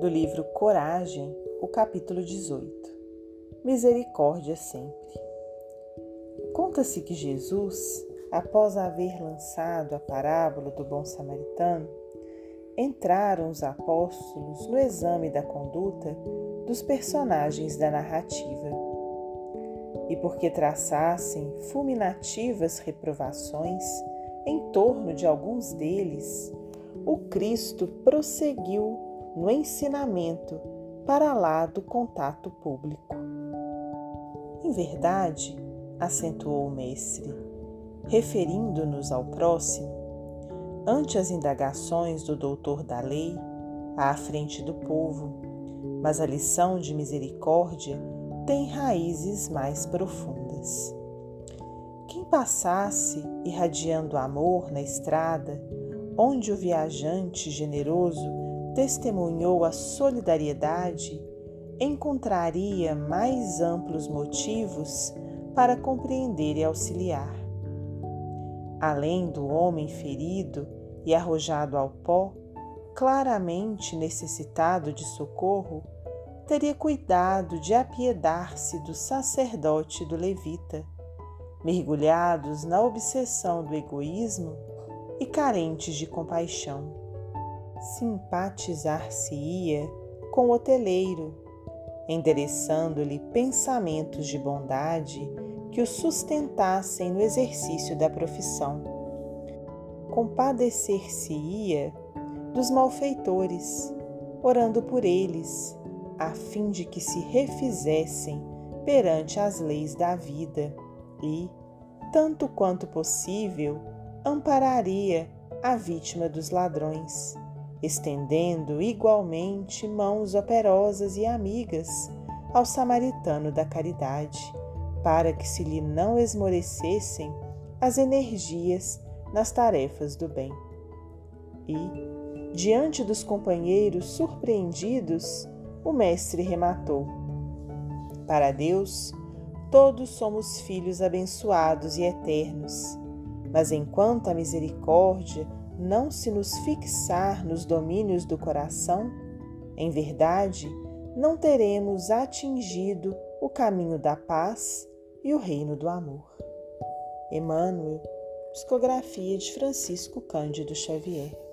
do livro Coragem, o capítulo 18. Misericórdia sempre. Conta-se que Jesus, após haver lançado a parábola do bom samaritano, entraram os apóstolos no exame da conduta dos personagens da narrativa. E porque traçassem fulminativas reprovações em torno de alguns deles, o Cristo prosseguiu no ensinamento para lá do contato público. Em verdade, acentuou o Mestre, referindo-nos ao próximo, ante as indagações do doutor da lei, à frente do povo, mas a lição de misericórdia tem raízes mais profundas. Quem passasse irradiando amor na estrada, onde o viajante generoso testemunhou a solidariedade, encontraria mais amplos motivos para compreender e auxiliar. Além do homem ferido e arrojado ao pó, claramente necessitado de socorro, teria cuidado de apiedar-se do sacerdote e do levita, mergulhados na obsessão do egoísmo e carentes de compaixão. Simpatizar-se-ia com o hoteleiro, endereçando-lhe pensamentos de bondade que o sustentassem no exercício da profissão. Compadecer-se-ia dos malfeitores, orando por eles, a fim de que se refizessem perante as leis da vida e, tanto quanto possível, ampararia a vítima dos ladrões, estendendo igualmente mãos operosas e amigas ao samaritano da caridade, para que se lhe não esmorecessem as energias nas tarefas do bem. E, diante dos companheiros surpreendidos, o Mestre rematou: Para Deus, todos somos filhos abençoados e eternos mas enquanto a misericórdia não se nos fixar nos domínios do coração, em verdade, não teremos atingido o caminho da paz e o reino do amor. Emmanuel, Psicografia de Francisco Cândido Xavier.